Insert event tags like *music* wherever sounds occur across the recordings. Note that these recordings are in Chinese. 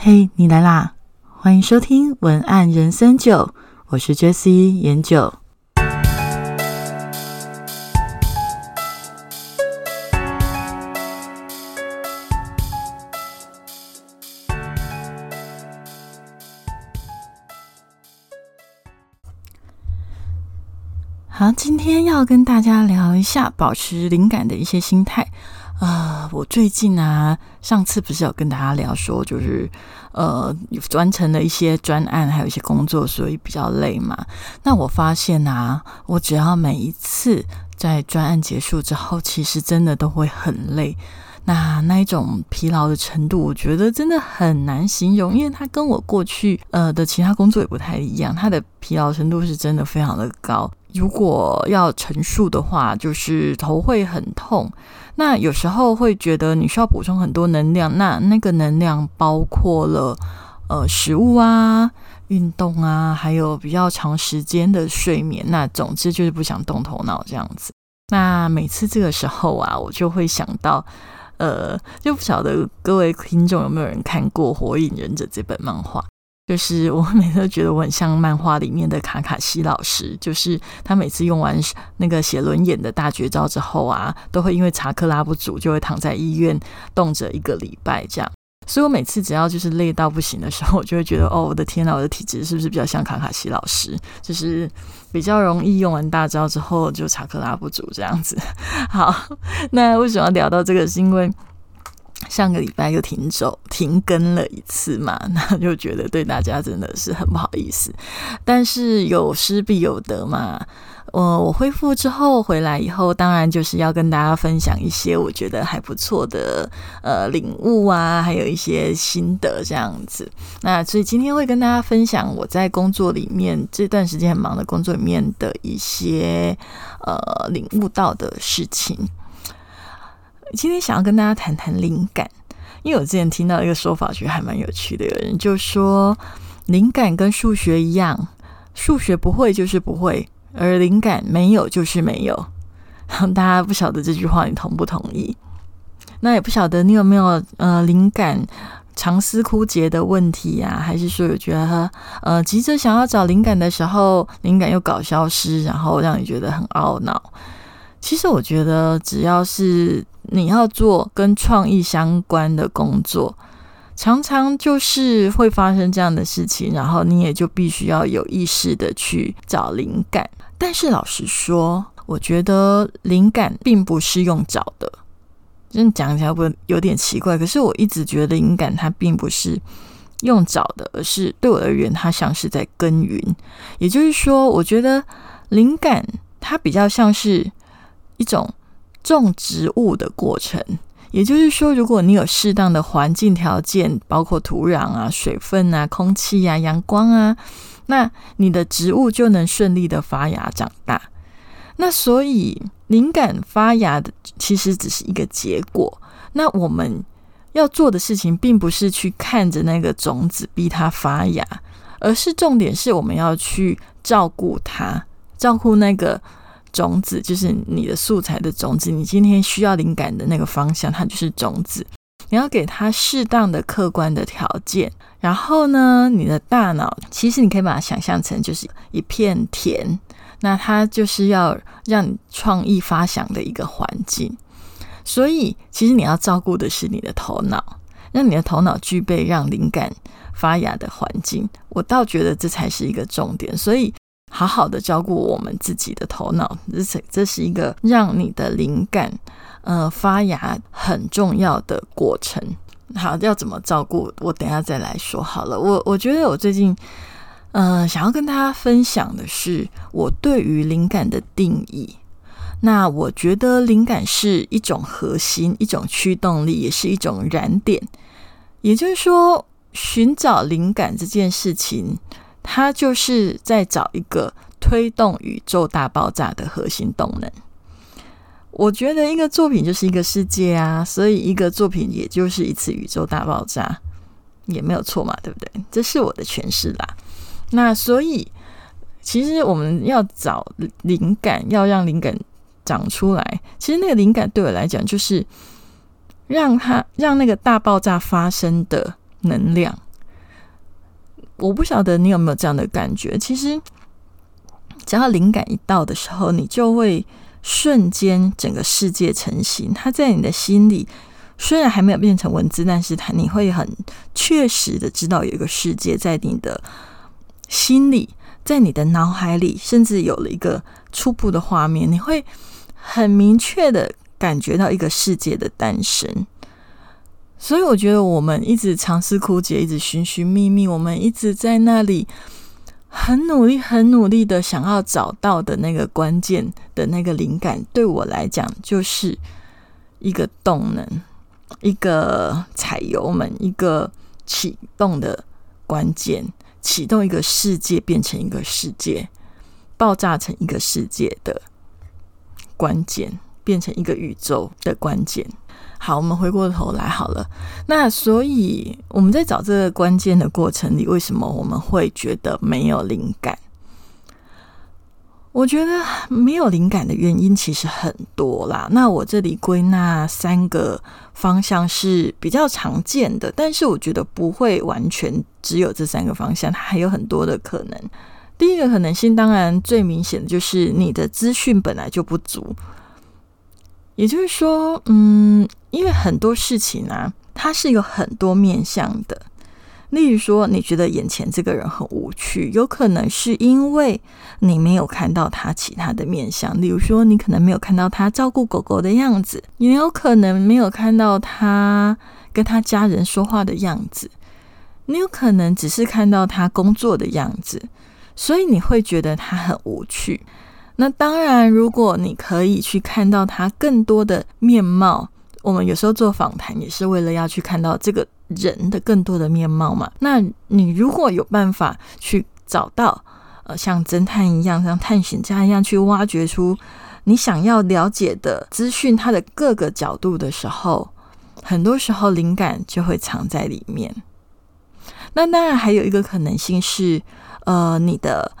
嘿，你来啦！欢迎收听文案人生九，我是 Jessie 研九。好，今天要跟大家聊一下保持灵感的一些心态。啊，我最近啊，上次不是有跟大家聊说，就是呃，完成了一些专案，还有一些工作，所以比较累嘛。那我发现啊，我只要每一次在专案结束之后，其实真的都会很累。那那一种疲劳的程度，我觉得真的很难形容，因为它跟我过去呃的其他工作也不太一样，它的疲劳程度是真的非常的高。如果要陈述的话，就是头会很痛。那有时候会觉得你需要补充很多能量，那那个能量包括了呃食物啊、运动啊，还有比较长时间的睡眠。那总之就是不想动头脑这样子。那每次这个时候啊，我就会想到，呃，就不晓得各位听众有没有人看过《火影忍者》这本漫画。就是我每次都觉得我很像漫画里面的卡卡西老师，就是他每次用完那个写轮眼的大绝招之后啊，都会因为查克拉不足，就会躺在医院冻着一个礼拜这样。所以我每次只要就是累到不行的时候，我就会觉得哦，我的天呐，我的体质是不是比较像卡卡西老师？就是比较容易用完大招之后就查克拉不足这样子。*laughs* 好，那为什么要聊到这个？是因为。上个礼拜又停走停更了一次嘛，*laughs* 那就觉得对大家真的是很不好意思。但是有失必有得嘛，我我恢复之后回来以后，当然就是要跟大家分享一些我觉得还不错的呃领悟啊，还有一些心得这样子。那所以今天会跟大家分享我在工作里面这段时间很忙的工作里面的一些呃领悟到的事情。今天想要跟大家谈谈灵感，因为我之前听到一个说法，觉得还蛮有趣的。有人就说，灵感跟数学一样，数学不会就是不会，而灵感没有就是没有。*laughs* 大家不晓得这句话你同不同意？那也不晓得你有没有呃灵感长思枯竭的问题呀？还是说有觉得呃急着想要找灵感的时候，灵感又搞消失，然后让你觉得很懊恼？其实我觉得，只要是你要做跟创意相关的工作，常常就是会发生这样的事情，然后你也就必须要有意识的去找灵感。但是老实说，我觉得灵感并不是用找的，真讲起来会有点奇怪。可是我一直觉得灵感它并不是用找的，而是对我而言，它像是在耕耘。也就是说，我觉得灵感它比较像是。一种种植物的过程，也就是说，如果你有适当的环境条件，包括土壤啊、水分啊、空气啊、阳光啊，那你的植物就能顺利的发芽长大。那所以，灵感发芽的其实只是一个结果。那我们要做的事情，并不是去看着那个种子逼它发芽，而是重点是我们要去照顾它，照顾那个。种子就是你的素材的种子，你今天需要灵感的那个方向，它就是种子。你要给它适当的客观的条件，然后呢，你的大脑其实你可以把它想象成就是一片田，那它就是要让你创意发想的一个环境。所以，其实你要照顾的是你的头脑，让你的头脑具备让灵感发芽的环境。我倒觉得这才是一个重点。所以。好好的照顾我们自己的头脑，这是这是一个让你的灵感呃发芽很重要的过程。好，要怎么照顾？我等下再来说好了。我我觉得我最近呃想要跟大家分享的是我对于灵感的定义。那我觉得灵感是一种核心，一种驱动力，也是一种燃点。也就是说，寻找灵感这件事情。它就是在找一个推动宇宙大爆炸的核心动能。我觉得一个作品就是一个世界啊，所以一个作品也就是一次宇宙大爆炸，也没有错嘛，对不对？这是我的诠释啦。那所以，其实我们要找灵感，要让灵感长出来。其实那个灵感对我来讲，就是让它让那个大爆炸发生的能量。我不晓得你有没有这样的感觉，其实只要灵感一到的时候，你就会瞬间整个世界成型。它在你的心里虽然还没有变成文字，但是它你会很确实的知道有一个世界在你的心里，在你的脑海里，甚至有了一个初步的画面，你会很明确的感觉到一个世界的诞生。所以我觉得我们一直尝试枯竭，一直寻寻觅觅，我们一直在那里很努力、很努力的想要找到的那个关键的那个灵感，对我来讲就是一个动能，一个踩油门，一个启动的关键，启动一个世界变成一个世界，爆炸成一个世界的关键，变成一个宇宙的关键。好，我们回过头来好了。那所以我们在找这个关键的过程里，为什么我们会觉得没有灵感？我觉得没有灵感的原因其实很多啦。那我这里归纳三个方向是比较常见的，但是我觉得不会完全只有这三个方向，它还有很多的可能。第一个可能性，当然最明显的就是你的资讯本来就不足。也就是说，嗯，因为很多事情啊，它是有很多面向的。例如说，你觉得眼前这个人很无趣，有可能是因为你没有看到他其他的面相。例如说，你可能没有看到他照顾狗狗的样子，你有可能没有看到他跟他家人说话的样子，你有可能只是看到他工作的样子，所以你会觉得他很无趣。那当然，如果你可以去看到他更多的面貌，我们有时候做访谈也是为了要去看到这个人的更多的面貌嘛。那你如果有办法去找到，呃，像侦探一样，像探险家一样去挖掘出你想要了解的资讯，它的各个角度的时候，很多时候灵感就会藏在里面。那当然还有一个可能性是，呃，你的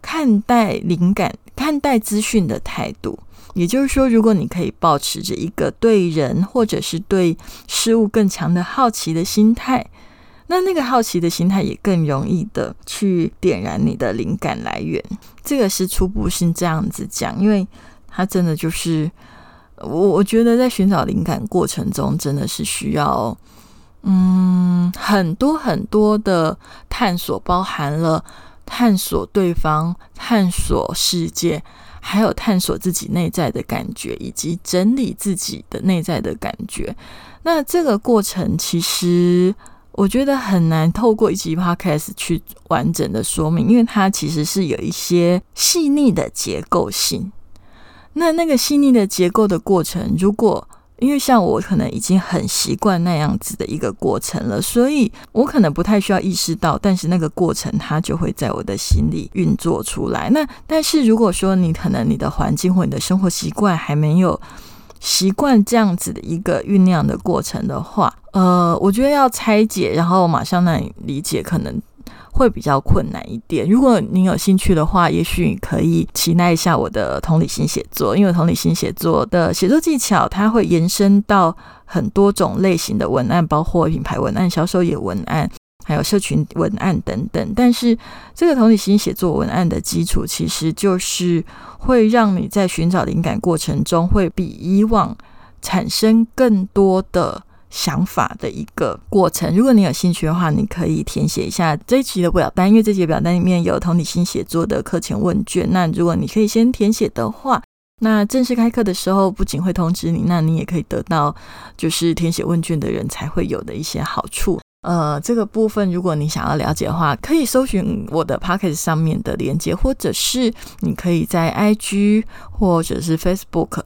看待灵感。看待资讯的态度，也就是说，如果你可以保持着一个对人或者是对事物更强的好奇的心态，那那个好奇的心态也更容易的去点燃你的灵感来源。这个是初步性这样子讲，因为它真的就是我我觉得在寻找灵感过程中，真的是需要嗯很多很多的探索，包含了。探索对方，探索世界，还有探索自己内在的感觉，以及整理自己的内在的感觉。那这个过程，其实我觉得很难透过一集 podcast 去完整的说明，因为它其实是有一些细腻的结构性。那那个细腻的结构的过程，如果因为像我可能已经很习惯那样子的一个过程了，所以我可能不太需要意识到，但是那个过程它就会在我的心里运作出来。那但是如果说你可能你的环境或你的生活习惯还没有习惯这样子的一个酝酿的过程的话，呃，我觉得要拆解，然后马上让你理解，可能。会比较困难一点。如果您有兴趣的话，也许你可以期待一下我的同理心写作，因为同理心写作的写作技巧，它会延伸到很多种类型的文案，包括品牌文案、销售业文案，还有社群文案等等。但是，这个同理心写作文案的基础，其实就是会让你在寻找灵感过程中，会比以往产生更多的。想法的一个过程。如果你有兴趣的话，你可以填写一下这一期的表单，因为这期表单里面有同理心写作的课前问卷。那如果你可以先填写的话，那正式开课的时候不仅会通知你，那你也可以得到就是填写问卷的人才会有的一些好处。呃，这个部分如果你想要了解的话，可以搜寻我的 p o c k e t 上面的链接，或者是你可以在 IG 或者是 Facebook。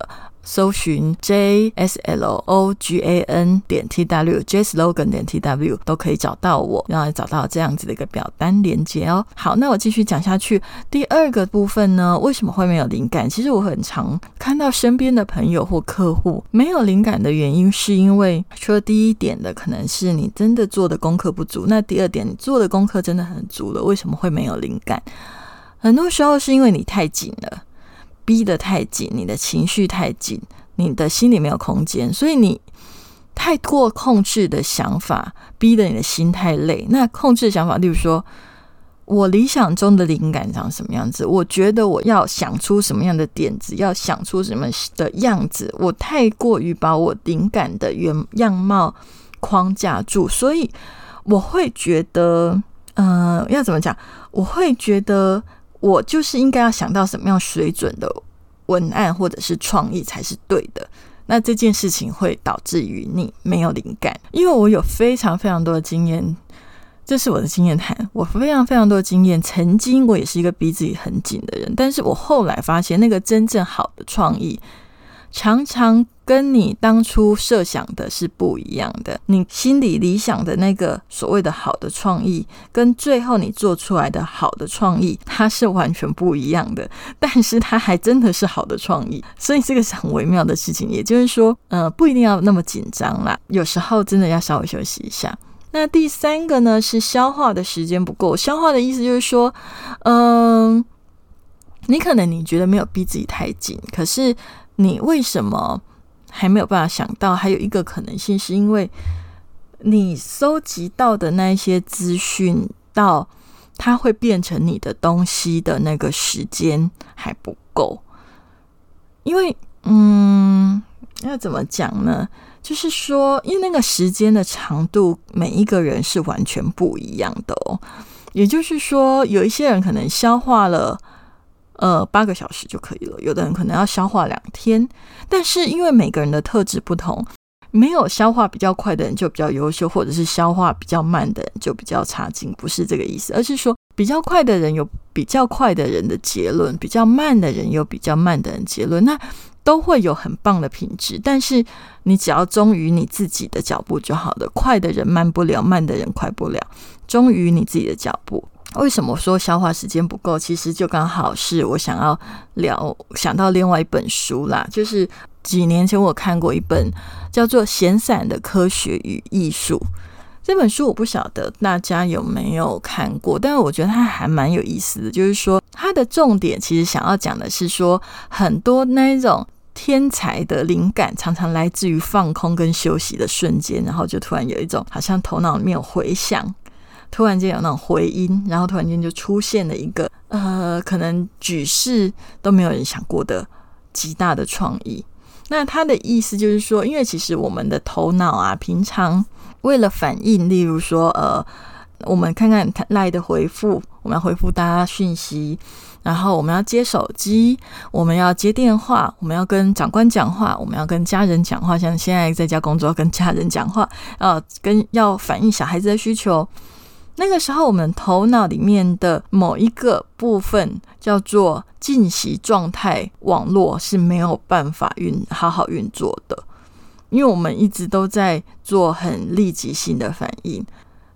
搜寻 j s l o g a n 点 t w j slogan 点 t w 都可以找到我，然后找到这样子的一个表单连接哦。好，那我继续讲下去。第二个部分呢，为什么会没有灵感？其实我很常看到身边的朋友或客户没有灵感的原因，是因为除了第一点的，可能是你真的做的功课不足。那第二点，你做的功课真的很足了，为什么会没有灵感？很多时候是因为你太紧了。逼得太紧，你的情绪太紧，你的心里没有空间，所以你太过控制的想法，逼得你的心太累。那控制的想法，例如说，我理想中的灵感长什么样子？我觉得我要想出什么样的点子，要想出什么的样子。我太过于把我灵感的原样貌框架住，所以我会觉得，呃，要怎么讲？我会觉得我就是应该要想到什么样水准的文案或者是创意才是对的。那这件事情会导致于你没有灵感，因为我有非常非常多的经验。这是我的经验谈，我非常非常多的经验。曾经我也是一个逼自己很紧的人，但是我后来发现，那个真正好的创意，常常跟你当初设想的是不一样的。你心里理想的那个所谓的好的创意，跟最后你做出来的好的创意，它是完全不一样的。*laughs* 但是它还真的是好的创意，所以这个是很微妙的事情。也就是说，呃，不一定要那么紧张啦，有时候真的要稍微休息一下。那第三个呢是消化的时间不够。消化的意思就是说，嗯，你可能你觉得没有逼自己太紧，可是你为什么还没有办法想到？还有一个可能性是因为你搜集到的那一些资讯，到它会变成你的东西的那个时间还不够。因为，嗯，要怎么讲呢？就是说，因为那个时间的长度，每一个人是完全不一样的哦。也就是说，有一些人可能消化了呃八个小时就可以了，有的人可能要消化两天。但是因为每个人的特质不同，没有消化比较快的人就比较优秀，或者是消化比较慢的人就比较差劲，不是这个意思，而是说比较快的人有比较快的人的结论，比较慢的人有比较慢的人结论。那都会有很棒的品质，但是你只要忠于你自己的脚步就好了。快的人慢不了，慢的人快不了，忠于你自己的脚步。为什么说消化时间不够？其实就刚好是我想要聊想到另外一本书啦，就是几年前我看过一本叫做《闲散的科学与艺术》这本书，我不晓得大家有没有看过，但是我觉得它还蛮有意思的。就是说，它的重点其实想要讲的是说，很多那一种。天才的灵感常常来自于放空跟休息的瞬间，然后就突然有一种好像头脑里面有回响，突然间有那种回音，然后突然间就出现了一个呃，可能举世都没有人想过的极大的创意。那他的意思就是说，因为其实我们的头脑啊，平常为了反应，例如说呃，我们看看赖的回复，我们要回复大家讯息。然后我们要接手机，我们要接电话，我们要跟长官讲话，我们要跟家人讲话。像现在在家工作，跟家人讲话，呃，跟要反映小孩子的需求。那个时候，我们头脑里面的某一个部分叫做静息状态网络是没有办法运好好运作的，因为我们一直都在做很立即性的反应。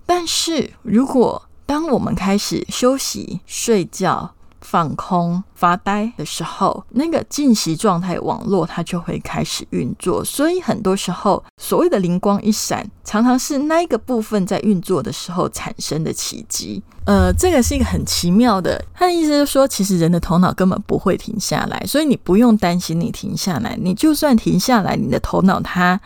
但是如果当我们开始休息、睡觉，放空发呆的时候，那个静息状态网络它就会开始运作。所以很多时候，所谓的灵光一闪，常常是那一个部分在运作的时候产生的奇迹。呃，这个是一个很奇妙的。他的意思就是说，其实人的头脑根本不会停下来，所以你不用担心你停下来。你就算停下来，你的头脑它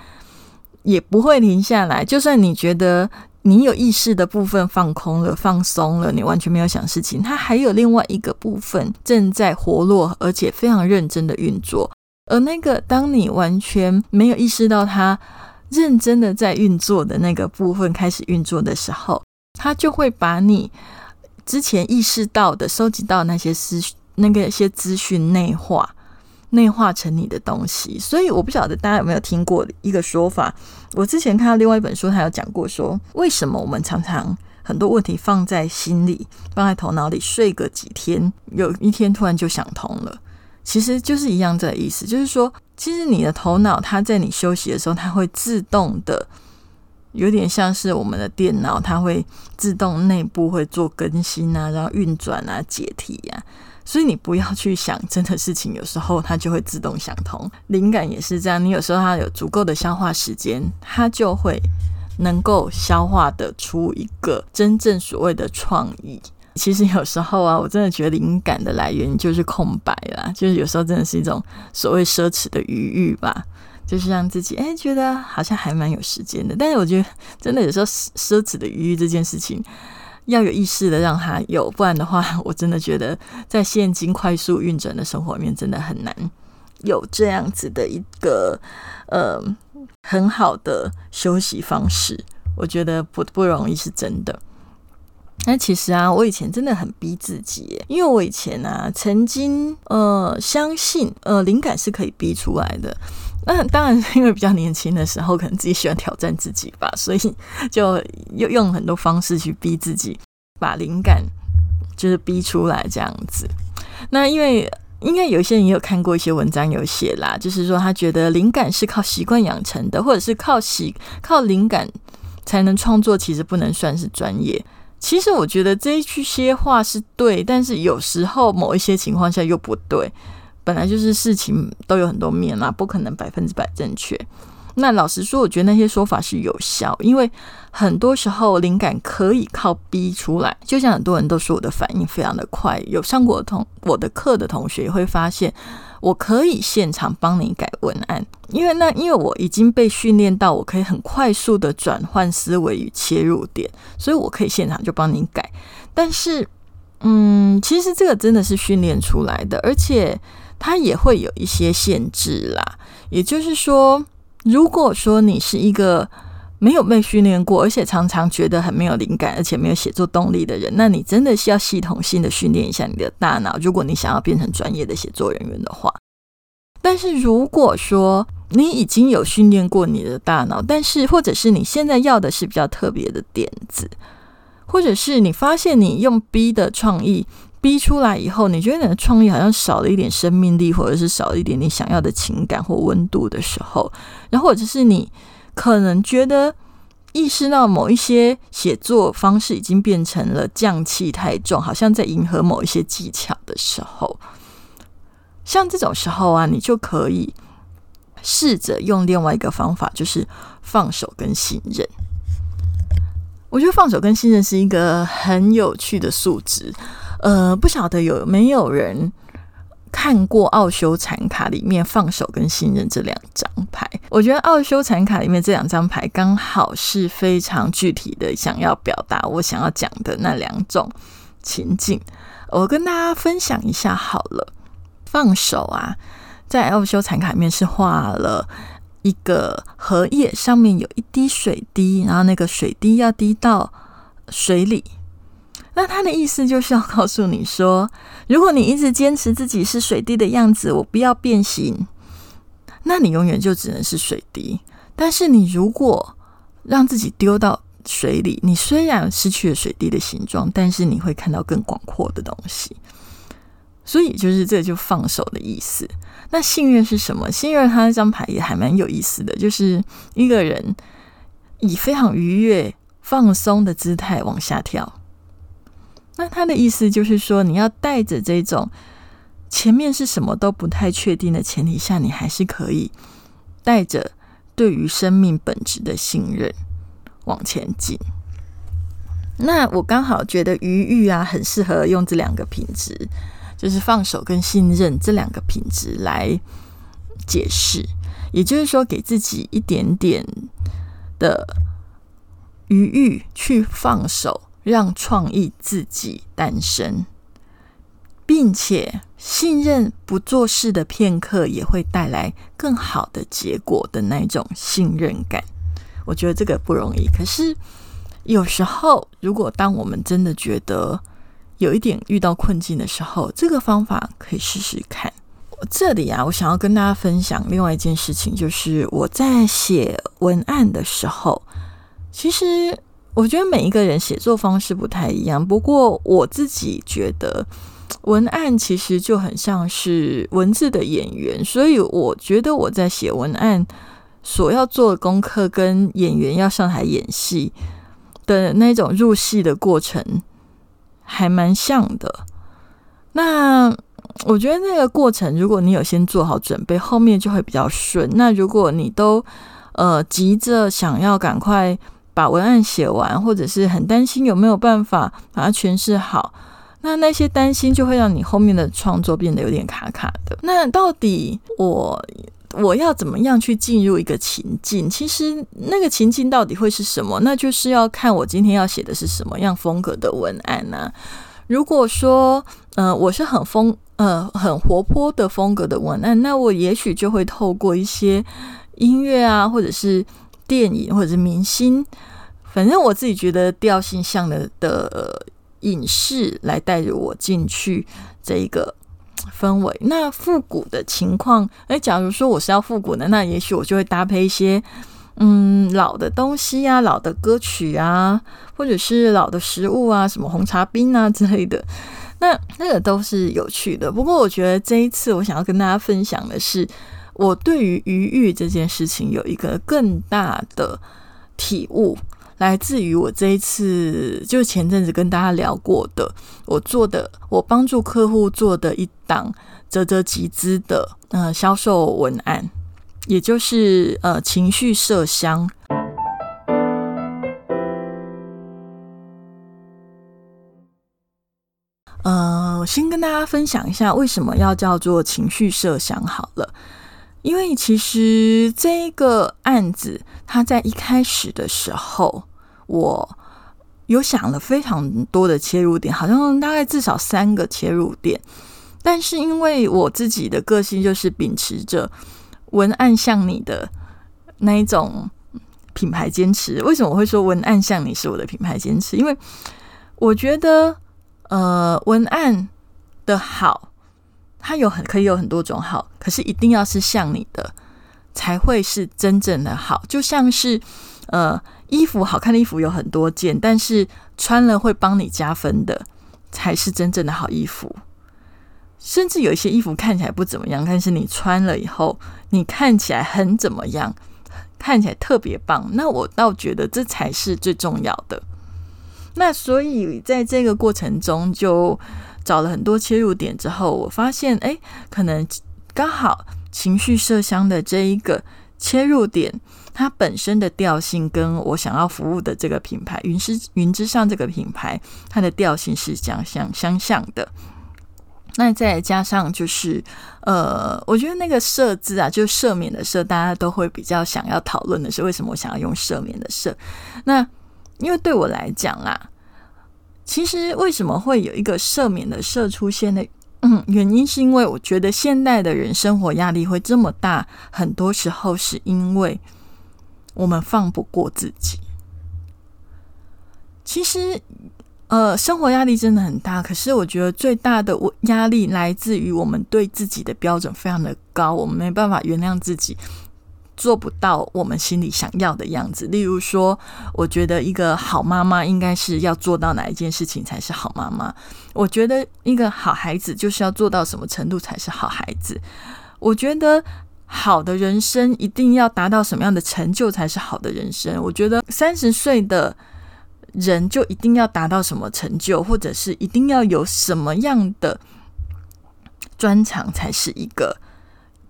也不会停下来。就算你觉得。你有意识的部分放空了、放松了，你完全没有想事情。它还有另外一个部分正在活络，而且非常认真的运作。而那个当你完全没有意识到它认真的在运作的那个部分开始运作的时候，它就会把你之前意识到的、收集到那些思、那个一些资讯内化。内化成你的东西，所以我不晓得大家有没有听过一个说法。我之前看到另外一本书，他有讲过说，为什么我们常常很多问题放在心里，放在头脑里，睡个几天，有一天突然就想通了。其实就是一样这个意思，就是说，其实你的头脑它在你休息的时候，它会自动的，有点像是我们的电脑，它会自动内部会做更新啊，然后运转啊，解题呀。所以你不要去想真的事情，有时候它就会自动想通。灵感也是这样，你有时候它有足够的消化时间，它就会能够消化得出一个真正所谓的创意。其实有时候啊，我真的觉得灵感的来源就是空白啦，就是有时候真的是一种所谓奢侈的余裕吧，就是让自己哎觉得好像还蛮有时间的。但是我觉得真的有时候奢侈的余裕这件事情。要有意识的让他有，不然的话，*laughs* 我真的觉得在现今快速运转的生活里面，真的很难有这样子的一个呃很好的休息方式。我觉得不不容易，是真的。那其实啊，我以前真的很逼自己，因为我以前啊，曾经呃相信呃灵感是可以逼出来的。那当然是因为比较年轻的时候，可能自己喜欢挑战自己吧，所以 *laughs* 就用用很多方式去逼自己，把灵感就是逼出来这样子。那因为应该有些人也有看过一些文章有写啦，就是说他觉得灵感是靠习惯养成的，或者是靠习靠灵感才能创作，其实不能算是专业。其实我觉得这一句些话是对，但是有时候某一些情况下又不对。本来就是事情都有很多面嘛，不可能百分之百正确。那老实说，我觉得那些说法是有效，因为很多时候灵感可以靠逼出来。就像很多人都说我的反应非常的快，有上过同我的课的同学也会发现，我可以现场帮你改文案，因为那因为我已经被训练到，我可以很快速的转换思维与切入点，所以我可以现场就帮你改。但是，嗯，其实这个真的是训练出来的，而且。它也会有一些限制啦，也就是说，如果说你是一个没有被训练过，而且常常觉得很没有灵感，而且没有写作动力的人，那你真的是要系统性的训练一下你的大脑。如果你想要变成专业的写作人员的话，但是如果说你已经有训练过你的大脑，但是或者是你现在要的是比较特别的点子，或者是你发现你用 B 的创意。逼出来以后，你觉得你的创意好像少了一点生命力，或者是少了一点你想要的情感或温度的时候，然后或者是你可能觉得意识到某一些写作方式已经变成了匠气太重，好像在迎合某一些技巧的时候，像这种时候啊，你就可以试着用另外一个方法，就是放手跟信任。我觉得放手跟信任是一个很有趣的素质。呃，不晓得有没有人看过奥修禅卡里面放手跟信任这两张牌？我觉得奥修禅卡里面这两张牌刚好是非常具体的，想要表达我想要讲的那两种情境。我跟大家分享一下好了。放手啊，在奥修禅卡里面是画了一个荷叶，上面有一滴水滴，然后那个水滴要滴到水里。那他的意思就是要告诉你说，如果你一直坚持自己是水滴的样子，我不要变形，那你永远就只能是水滴。但是你如果让自己丢到水里，你虽然失去了水滴的形状，但是你会看到更广阔的东西。所以就是这就放手的意思。那信任是什么？信任他那张牌也还蛮有意思的，就是一个人以非常愉悦、放松的姿态往下跳。那他的意思就是说，你要带着这种前面是什么都不太确定的前提下，你还是可以带着对于生命本质的信任往前进。那我刚好觉得余欲啊，很适合用这两个品质，就是放手跟信任这两个品质来解释。也就是说，给自己一点点的余欲去放手。让创意自己诞生，并且信任不做事的片刻也会带来更好的结果的那种信任感。我觉得这个不容易。可是有时候，如果当我们真的觉得有一点遇到困境的时候，这个方法可以试试看。这里啊，我想要跟大家分享另外一件事情，就是我在写文案的时候，其实。我觉得每一个人写作方式不太一样，不过我自己觉得文案其实就很像是文字的演员，所以我觉得我在写文案所要做的功课，跟演员要上台演戏的那种入戏的过程还蛮像的。那我觉得那个过程，如果你有先做好准备，后面就会比较顺。那如果你都呃急着想要赶快。把文案写完，或者是很担心有没有办法把它诠释好，那那些担心就会让你后面的创作变得有点卡卡的。那到底我我要怎么样去进入一个情境？其实那个情境到底会是什么？那就是要看我今天要写的是什么样风格的文案呢？如果说，呃，我是很风，呃，很活泼的风格的文案，那我也许就会透过一些音乐啊，或者是电影，或者是明星，反正我自己觉得调性像的的影视来带着我进去这一个。氛围那复古的情况，哎，假如说我是要复古的，那也许我就会搭配一些嗯老的东西啊，老的歌曲啊，或者是老的食物啊，什么红茶冰啊之类的，那那个都是有趣的。不过我觉得这一次我想要跟大家分享的是，我对于余欲这件事情有一个更大的体悟。来自于我这一次，就前阵子跟大家聊过的，我做的，我帮助客户做的一档啧啧集资的呃销售文案，也就是呃情绪麝香。呃，先跟大家分享一下为什么要叫做情绪麝香好了。因为其实这个案子，它在一开始的时候，我有想了非常多的切入点，好像大概至少三个切入点。但是因为我自己的个性就是秉持着文案像你的那一种品牌坚持。为什么我会说文案像你是我的品牌坚持？因为我觉得，呃，文案的好。它有很可以有很多种好，可是一定要是像你的才会是真正的好。就像是呃，衣服好看的衣服有很多件，但是穿了会帮你加分的才是真正的好衣服。甚至有一些衣服看起来不怎么样，但是你穿了以后，你看起来很怎么样，看起来特别棒。那我倒觉得这才是最重要的。那所以在这个过程中就。找了很多切入点之后，我发现，哎，可能刚好情绪麝香的这一个切入点，它本身的调性跟我想要服务的这个品牌云之云之上这个品牌，它的调性是相相相像的。那再加上就是，呃，我觉得那个设置啊，就赦免的赦，大家都会比较想要讨论的是，为什么我想要用赦免的赦？那因为对我来讲啦。其实为什么会有一个赦免的赦出现的？嗯，原因是因为我觉得现代的人生活压力会这么大，很多时候是因为我们放不过自己。其实，呃，生活压力真的很大，可是我觉得最大的压力来自于我们对自己的标准非常的高，我们没办法原谅自己。做不到我们心里想要的样子。例如说，我觉得一个好妈妈应该是要做到哪一件事情才是好妈妈？我觉得一个好孩子就是要做到什么程度才是好孩子？我觉得好的人生一定要达到什么样的成就才是好的人生？我觉得三十岁的人就一定要达到什么成就，或者是一定要有什么样的专长才是一个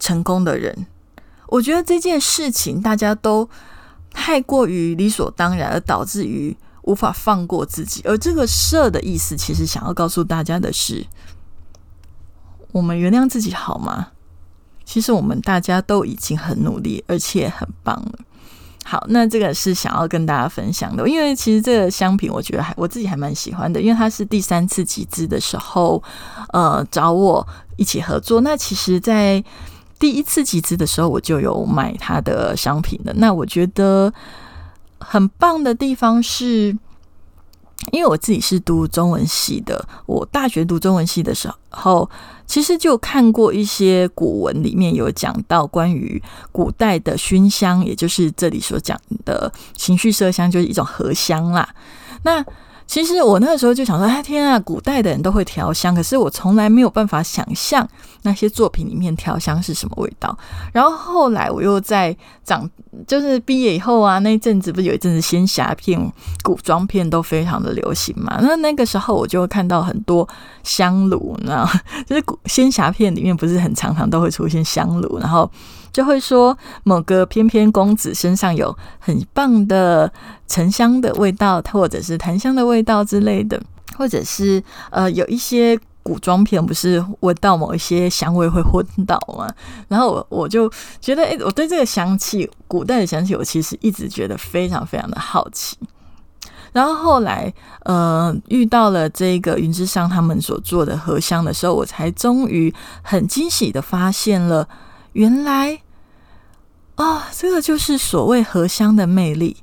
成功的人？我觉得这件事情大家都太过于理所当然，而导致于无法放过自己。而这个“设”的意思，其实想要告诉大家的是：我们原谅自己好吗？其实我们大家都已经很努力，而且很棒了。好，那这个是想要跟大家分享的，因为其实这个商品，我觉得还我自己还蛮喜欢的，因为它是第三次集资的时候，呃，找我一起合作。那其实，在第一次集资的时候，我就有买他的商品的。那我觉得很棒的地方是，因为我自己是读中文系的，我大学读中文系的时候，其实就看过一些古文，里面有讲到关于古代的熏香，也就是这里所讲的情绪麝香，就是一种荷香啦。那其实我那个时候就想说，哎天啊，古代的人都会调香，可是我从来没有办法想象那些作品里面调香是什么味道。然后后来我又在长，就是毕业以后啊，那一阵子不是有一阵子仙侠片、古装片都非常的流行嘛？那那个时候我就看到很多香炉，那就是古仙侠片里面不是很常常都会出现香炉，然后。就会说某个翩翩公子身上有很棒的沉香的味道，或者是檀香的味道之类的，或者是呃有一些古装片不是闻到某一些香味会昏倒吗？然后我我就觉得，哎，我对这个香气，古代的香气，我其实一直觉得非常非常的好奇。然后后来，呃，遇到了这个云之上他们所做的荷香的时候，我才终于很惊喜的发现了，原来啊，这个就是所谓荷香的魅力。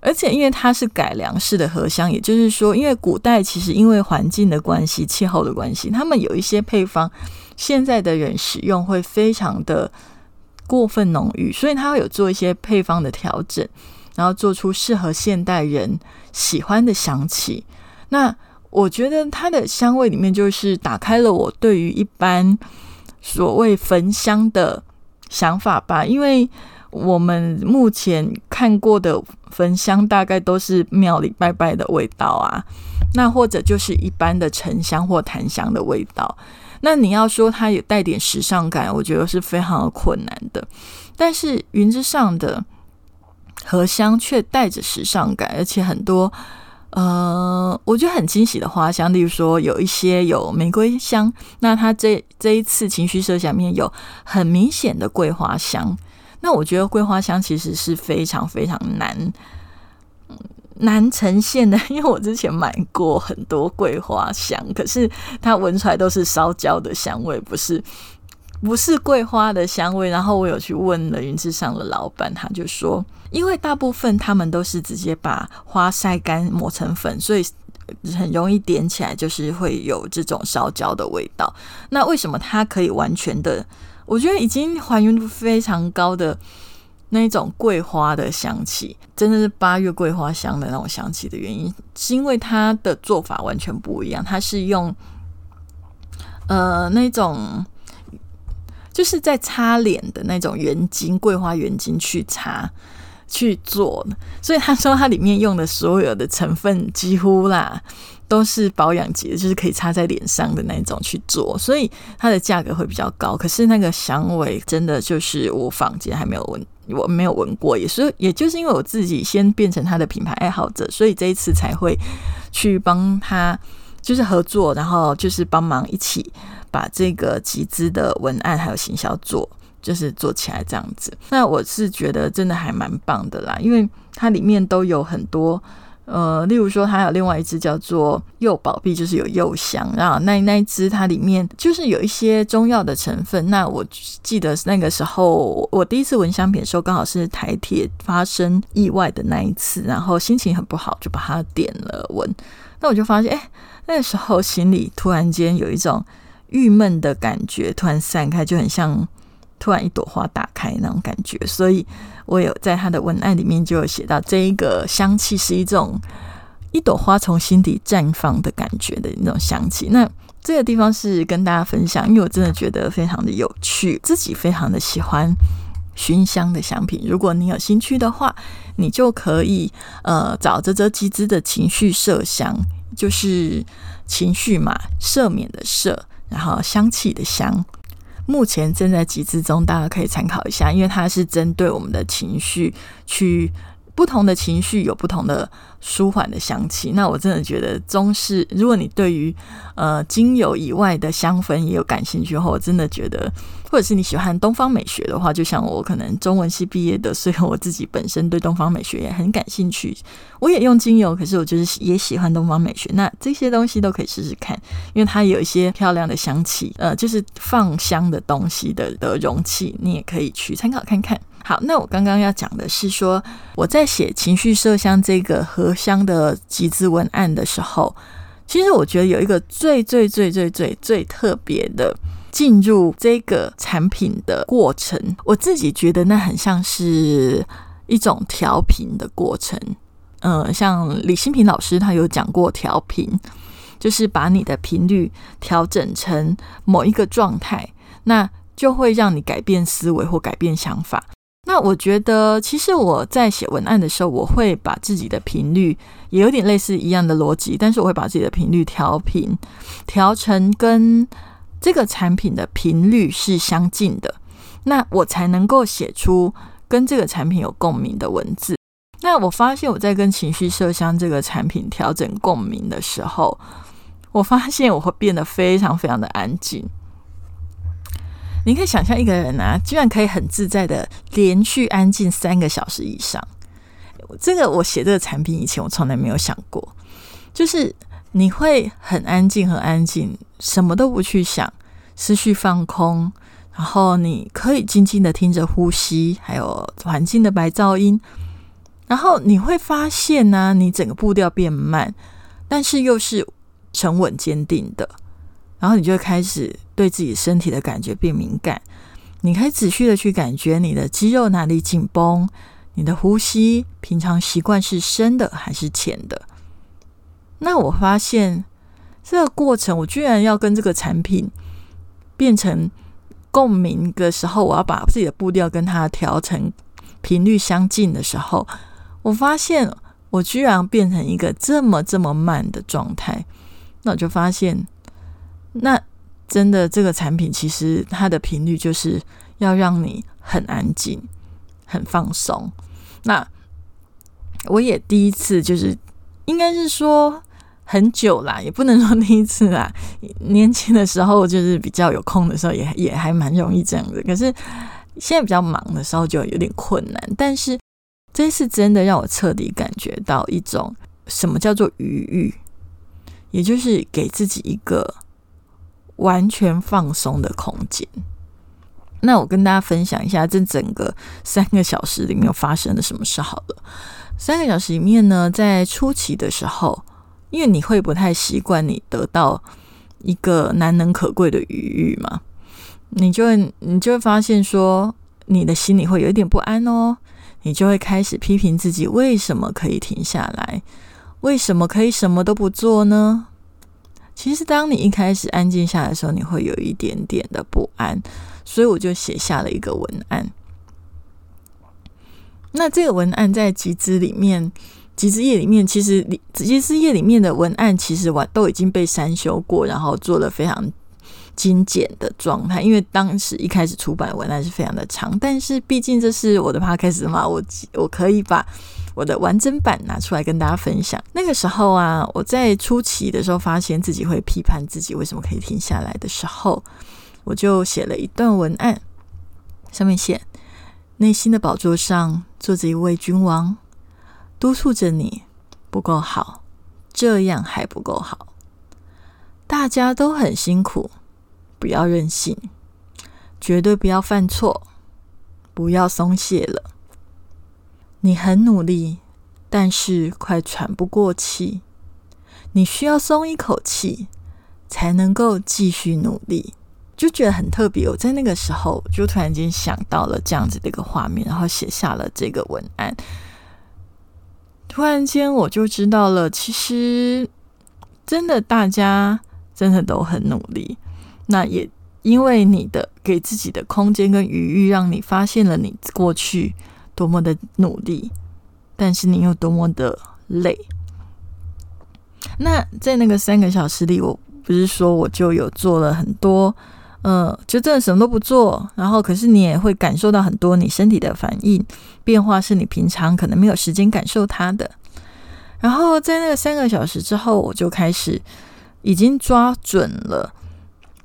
而且因为它是改良式的荷香，也就是说，因为古代其实因为环境的关系、气候的关系，他们有一些配方，现在的人使用会非常的过分浓郁，所以他会有做一些配方的调整，然后做出适合现代人喜欢的香气。那我觉得它的香味里面就是打开了我对于一般所谓焚香的想法吧，因为。我们目前看过的焚香，大概都是庙里拜拜的味道啊，那或者就是一般的沉香或檀香的味道。那你要说它有带点时尚感，我觉得是非常困难的。但是云之上的荷香却带着时尚感，而且很多呃，我觉得很惊喜的花香，例如说有一些有玫瑰香，那它这这一次情绪设想面有很明显的桂花香。那我觉得桂花香其实是非常非常难难呈现的，因为我之前买过很多桂花香，可是它闻出来都是烧焦的香味，不是不是桂花的香味。然后我有去问了云之上的老板，他就说，因为大部分他们都是直接把花晒干磨成粉，所以很容易点起来，就是会有这种烧焦的味道。那为什么它可以完全的？我觉得已经还原度非常高的那种桂花的香气，真的是八月桂花香的那种香气的原因，是因为它的做法完全不一样。它是用呃那种就是在擦脸的那种原精桂花原精去擦去做，所以他说它里面用的所有的成分几乎啦。都是保养级的，就是可以擦在脸上的那种去做，所以它的价格会比较高。可是那个香味真的就是我房间还没有闻，我没有闻过，也是也就是因为我自己先变成他的品牌爱好者，所以这一次才会去帮他就是合作，然后就是帮忙一起把这个集资的文案还有行销做，就是做起来这样子。那我是觉得真的还蛮棒的啦，因为它里面都有很多。呃，例如说，它有另外一支叫做柚宝碧，就是有柚香。然后那那一支它里面就是有一些中药的成分。那我记得那个时候我第一次闻香品的时候，刚好是台铁发生意外的那一次，然后心情很不好，就把它点了闻。那我就发现，哎，那个时候心里突然间有一种郁闷的感觉，突然散开，就很像。突然一朵花打开那种感觉，所以我有在他的文案里面就有写到，这一个香气是一种一朵花从心底绽放的感觉的那种香气。那这个地方是跟大家分享，因为我真的觉得非常的有趣，自己非常的喜欢熏香的香品。如果你有兴趣的话，你就可以呃找着这集资的情绪麝香，就是情绪嘛，赦免的赦，然后香气的香。目前正在集资中，大家可以参考一下，因为它是针对我们的情绪去不同的情绪有不同的舒缓的香气。那我真的觉得中式，如果你对于呃精油以外的香氛也有感兴趣的话，我真的觉得。或者是你喜欢东方美学的话，就像我可能中文系毕业的，所以我自己本身对东方美学也很感兴趣。我也用精油，可是我就是也喜欢东方美学。那这些东西都可以试试看，因为它有一些漂亮的香气，呃，就是放香的东西的的容器，你也可以去参考看看。好，那我刚刚要讲的是说，我在写情绪麝香这个荷香的集资文案的时候，其实我觉得有一个最最最最最最特别的。进入这个产品的过程，我自己觉得那很像是一种调频的过程。呃，像李新平老师他有讲过调频，就是把你的频率调整成某一个状态，那就会让你改变思维或改变想法。那我觉得，其实我在写文案的时候，我会把自己的频率也有点类似一样的逻辑，但是我会把自己的频率调频调成跟。这个产品的频率是相近的，那我才能够写出跟这个产品有共鸣的文字。那我发现我在跟情绪麝香这个产品调整共鸣的时候，我发现我会变得非常非常的安静。你可以想象一个人啊，居然可以很自在的连续安静三个小时以上。这个我写这个产品以前，我从来没有想过，就是你会很安静，很安静，什么都不去想，思绪放空，然后你可以静静的听着呼吸，还有环境的白噪音，然后你会发现呢，你整个步调变慢，但是又是沉稳坚定的。然后你就开始对自己身体的感觉变敏感，你可以仔细的去感觉你的肌肉哪里紧绷，你的呼吸平常习惯是深的还是浅的。那我发现这个过程，我居然要跟这个产品变成共鸣的时候，我要把自己的步调跟它调成频率相近的时候，我发现我居然变成一个这么这么慢的状态，那我就发现。那真的，这个产品其实它的频率就是要让你很安静、很放松。那我也第一次，就是应该是说很久啦，也不能说第一次啦。*laughs* 年轻的时候，就是比较有空的时候，也也还蛮容易这样子。可是现在比较忙的时候，就有点困难。但是这次真的让我彻底感觉到一种什么叫做余裕，也就是给自己一个。完全放松的空间。那我跟大家分享一下，这整个三个小时里面发生了什么事好了。三个小时里面呢，在初期的时候，因为你会不太习惯你得到一个难能可贵的愉悦嘛，你就你就会发现说，你的心里会有一点不安哦，你就会开始批评自己，为什么可以停下来？为什么可以什么都不做呢？其实，当你一开始安静下来的时候，你会有一点点的不安，所以我就写下了一个文案。那这个文案在集资里面，集资页里面，其实集资页里面的文案其实完都已经被删修过，然后做了非常精简的状态。因为当时一开始出版文案是非常的长，但是毕竟这是我的 podcast 嘛，我我可以把。我的完整版拿出来跟大家分享。那个时候啊，我在初期的时候，发现自己会批判自己为什么可以停下来的时候，我就写了一段文案，上面写：内心的宝座上坐着一位君王，督促着你不够好，这样还不够好。大家都很辛苦，不要任性，绝对不要犯错，不要松懈了。你很努力，但是快喘不过气。你需要松一口气，才能够继续努力。就觉得很特别。我在那个时候，就突然间想到了这样子的一个画面，然后写下了这个文案。突然间，我就知道了，其实真的大家真的都很努力。那也因为你的给自己的空间跟余裕，让你发现了你过去。多么的努力，但是你又多么的累。那在那个三个小时里，我不是说我就有做了很多，呃，就真的什么都不做，然后可是你也会感受到很多你身体的反应变化，是你平常可能没有时间感受它的。然后在那个三个小时之后，我就开始已经抓准了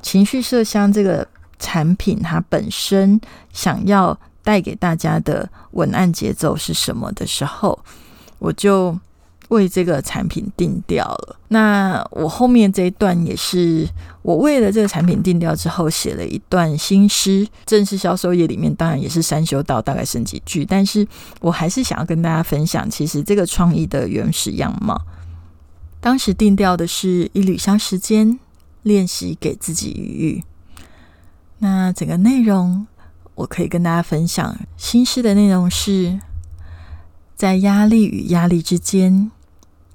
情绪麝香这个产品，它本身想要。带给大家的文案节奏是什么的时候，我就为这个产品定调了。那我后面这一段也是我为了这个产品定调之后写了一段新诗。正式销售页里面当然也是删修到大概剩几句，但是我还是想要跟大家分享，其实这个创意的原始样貌。当时定调的是一缕香时间练习给自己余裕。那整个内容。我可以跟大家分享新诗的内容是：在压力与压力之间，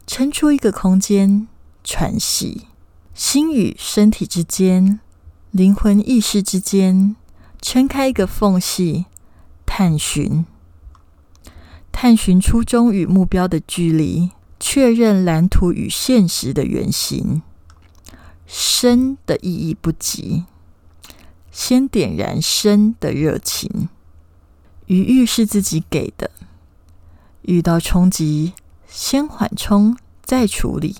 撑出一个空间喘息；心与身体之间，灵魂意识之间，撑开一个缝隙，探寻，探寻初衷与目标的距离，确认蓝图与现实的原型。生的意义不急。先点燃生的热情，余欲是自己给的。遇到冲击，先缓冲再处理，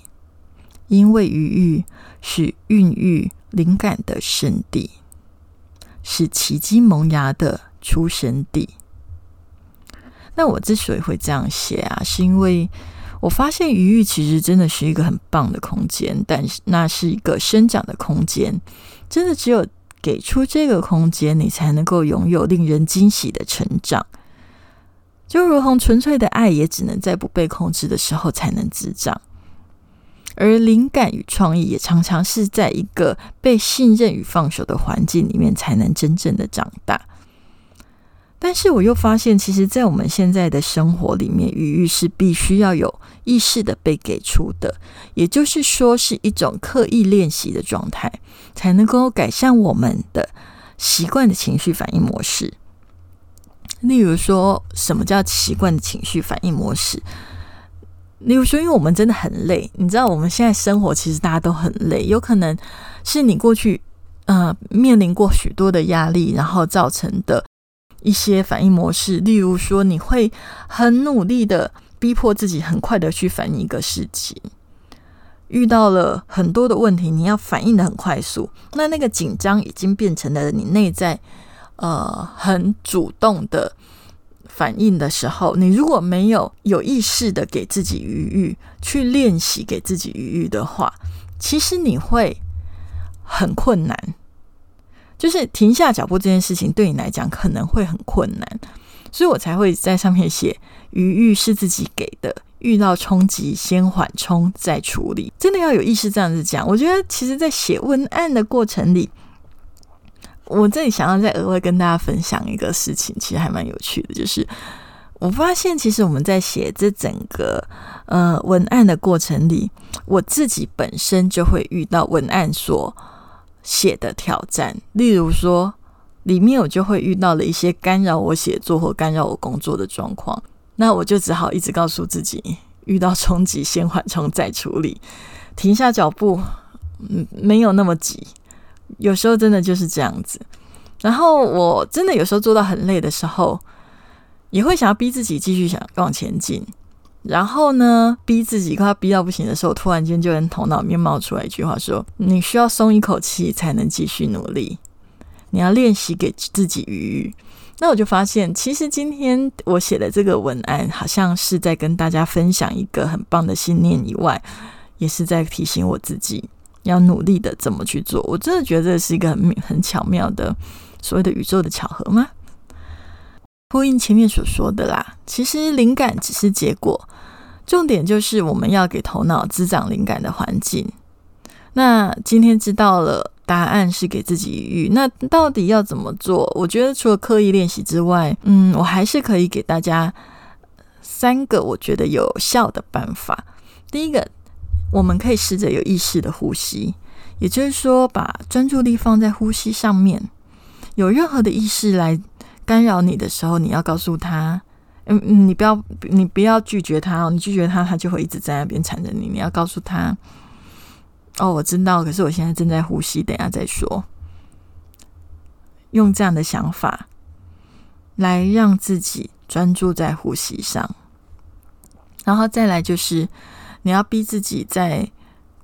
因为余域是孕育灵感的圣地，是奇迹萌芽的出生地。那我之所以会这样写啊，是因为我发现余域其实真的是一个很棒的空间，但是那是一个生长的空间，真的只有给出这个空间，你才能够拥有令人惊喜的成长。就如同纯粹的爱，也只能在不被控制的时候才能滋长，而灵感与创意也常常是在一个被信任与放手的环境里面才能真正的长大。但是我又发现，其实，在我们现在的生活里面，语域是必须要有意识的被给出的，也就是说，是一种刻意练习的状态，才能够改善我们的习惯的情绪反应模式。例如说，什么叫习惯的情绪反应模式？例如说，因为我们真的很累，你知道，我们现在生活其实大家都很累，有可能是你过去呃面临过许多的压力，然后造成的一些反应模式。例如说，你会很努力的逼迫自己，很快的去反应一个事情，遇到了很多的问题，你要反应的很快速，那那个紧张已经变成了你内在。呃，很主动的反应的时候，你如果没有有意识的给自己余裕去练习给自己余裕的话，其实你会很困难。就是停下脚步这件事情对你来讲可能会很困难，所以我才会在上面写余裕是自己给的，遇到冲击先缓冲再处理。真的要有意识这样子讲。我觉得，其实，在写文案的过程里。我这里想要再额外跟大家分享一个事情，其实还蛮有趣的，就是我发现其实我们在写这整个呃文案的过程里，我自己本身就会遇到文案所写的挑战，例如说里面我就会遇到了一些干扰我写作或干扰我工作的状况，那我就只好一直告诉自己，遇到冲击先缓冲再处理，停下脚步，嗯，没有那么急。有时候真的就是这样子，然后我真的有时候做到很累的时候，也会想要逼自己继续想往前进。然后呢，逼自己快要逼到不行的时候，突然间就从头脑里面冒出来一句话说：“你需要松一口气才能继续努力，你要练习给自己余裕。”那我就发现，其实今天我写的这个文案，好像是在跟大家分享一个很棒的信念以外，也是在提醒我自己。要努力的怎么去做？我真的觉得这是一个很很巧妙的所谓的宇宙的巧合吗？呼应前面所说的啦，其实灵感只是结果，重点就是我们要给头脑滋长灵感的环境。那今天知道了答案是给自己预，那到底要怎么做？我觉得除了刻意练习之外，嗯，我还是可以给大家三个我觉得有效的办法。第一个。我们可以试着有意识的呼吸，也就是说，把专注力放在呼吸上面。有任何的意识来干扰你的时候，你要告诉他：“嗯，你不要，你不要拒绝他哦。你拒绝他，他就会一直在那边缠着你。你要告诉他：‘哦，我知道，可是我现在正在呼吸，等下再说。’用这样的想法来让自己专注在呼吸上，然后再来就是。”你要逼自己在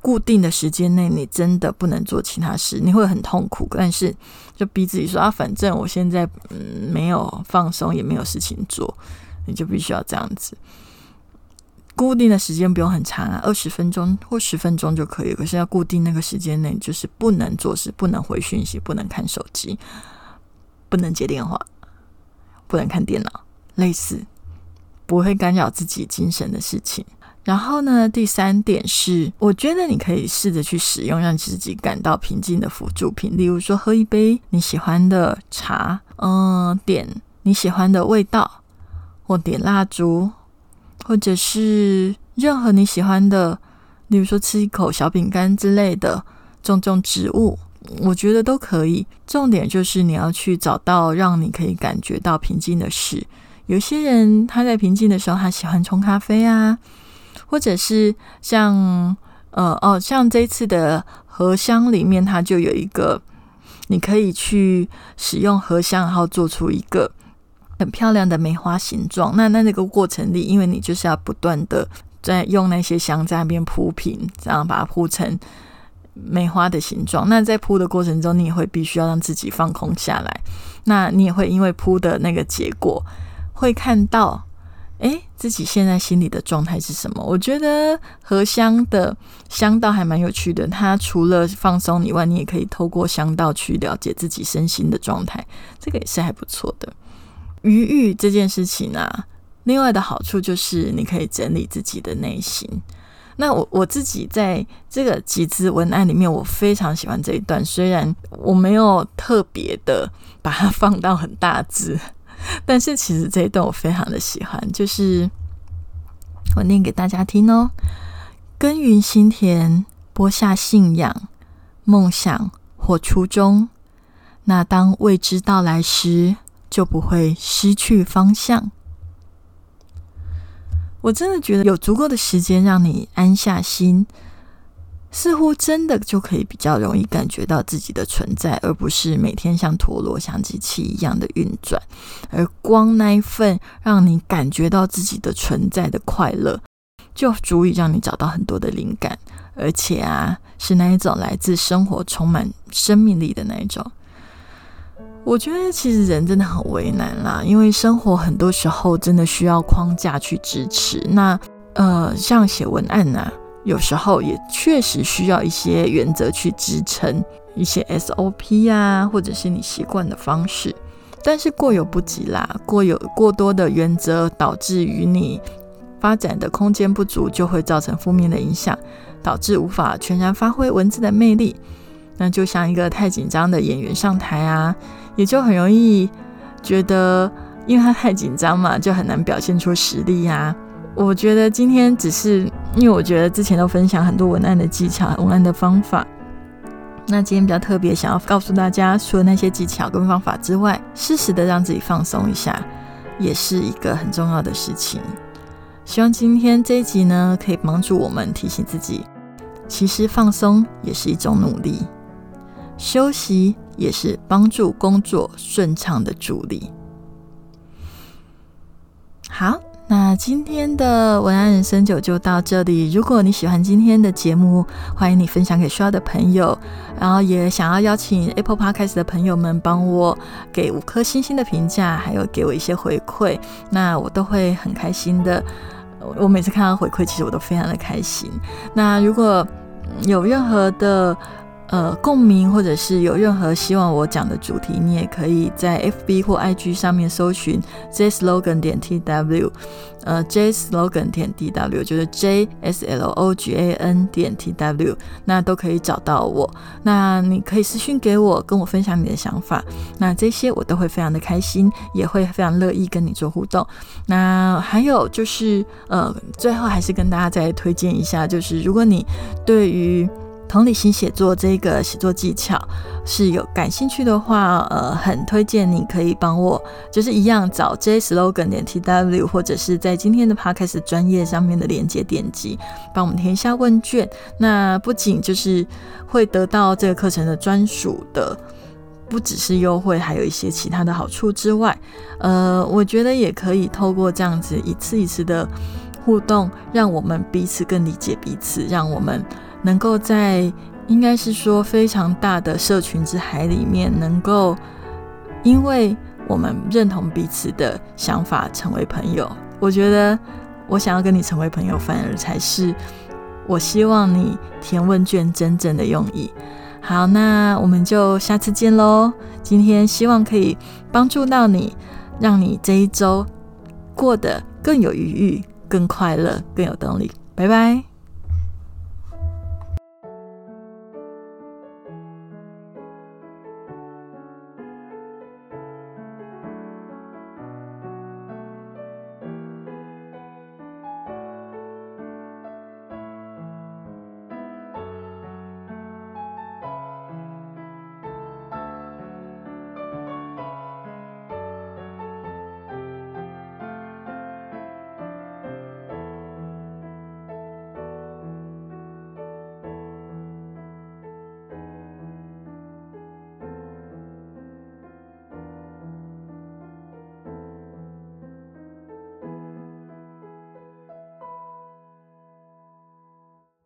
固定的时间内，你真的不能做其他事，你会很痛苦。但是就逼自己说啊，反正我现在嗯没有放松，也没有事情做，你就必须要这样子。固定的时间不用很长啊，二十分钟或十分钟就可以。可是要固定那个时间内，就是不能做事，不能回讯息，不能看手机，不能接电话，不能看电脑，类似不会干扰自己精神的事情。然后呢，第三点是，我觉得你可以试着去使用让自己感到平静的辅助品，例如说喝一杯你喜欢的茶，嗯，点你喜欢的味道，或点蜡烛，或者是任何你喜欢的，例如说吃一口小饼干之类的，种种植物，我觉得都可以。重点就是你要去找到让你可以感觉到平静的事。有些人他在平静的时候，他喜欢冲咖啡啊。或者是像呃哦，像这次的荷香里面，它就有一个你可以去使用荷香，然后做出一个很漂亮的梅花形状。那那那个过程里，因为你就是要不断的在用那些香在那边铺平，这样把它铺成梅花的形状。那在铺的过程中，你也会必须要让自己放空下来。那你也会因为铺的那个结果，会看到。哎，自己现在心里的状态是什么？我觉得荷香的香道还蛮有趣的。它除了放松以外，你也可以透过香道去了解自己身心的状态，这个也是还不错的。余欲这件事情啊，另外的好处就是你可以整理自己的内心。那我我自己在这个集资文案里面，我非常喜欢这一段，虽然我没有特别的把它放到很大字。*laughs* 但是其实这一段我非常的喜欢，就是我念给大家听哦。耕耘心田，播下信仰、梦想或初衷，那当未知到来时，就不会失去方向。我真的觉得有足够的时间让你安下心。似乎真的就可以比较容易感觉到自己的存在，而不是每天像陀螺、像机器一样的运转。而光那一份让你感觉到自己的存在的快乐，就足以让你找到很多的灵感，而且啊，是那一种来自生活、充满生命力的那一种。我觉得其实人真的很为难啦，因为生活很多时候真的需要框架去支持。那呃，像写文案呐。有时候也确实需要一些原则去支撑一些 SOP 啊，或者是你习惯的方式，但是过犹不及啦。过有过多的原则，导致于你发展的空间不足，就会造成负面的影响，导致无法全然发挥文字的魅力。那就像一个太紧张的演员上台啊，也就很容易觉得，因为他太紧张嘛，就很难表现出实力呀。我觉得今天只是因为我觉得之前都分享很多文案的技巧、文案的方法，那今天比较特别，想要告诉大家，除了那些技巧跟方法之外，适时的让自己放松一下，也是一个很重要的事情。希望今天这一集呢，可以帮助我们提醒自己，其实放松也是一种努力，休息也是帮助工作顺畅的助力。好。那今天的文案人生九就到这里。如果你喜欢今天的节目，欢迎你分享给需要的朋友。然后也想要邀请 Apple Podcast 的朋友们帮我给五颗星星的评价，还有给我一些回馈，那我都会很开心的。我每次看到回馈，其实我都非常的开心。那如果有任何的，呃，共鸣或者是有任何希望我讲的主题，你也可以在 FB 或 IG 上面搜寻 J Slogan 点 TW，呃，J Slogan 点 dw 就是 J S L O G A N 点 TW，那都可以找到我。那你可以私讯给我，跟我分享你的想法。那这些我都会非常的开心，也会非常乐意跟你做互动。那还有就是，呃，最后还是跟大家再推荐一下，就是如果你对于同理心写作这个写作技巧是有感兴趣的话，呃，很推荐你可以帮我，就是一样找 J Slogan 点 T W，或者是在今天的 Podcast 专业上面的连接点击，帮我们填一下问卷。那不仅就是会得到这个课程的专属的，不只是优惠，还有一些其他的好处之外，呃，我觉得也可以透过这样子一次一次的互动，让我们彼此更理解彼此，让我们。能够在应该是说非常大的社群之海里面，能够因为我们认同彼此的想法成为朋友，我觉得我想要跟你成为朋友，反而才是我希望你填问卷真正的用意。好，那我们就下次见喽。今天希望可以帮助到你，让你这一周过得更有余裕、更快乐、更有动力。拜拜。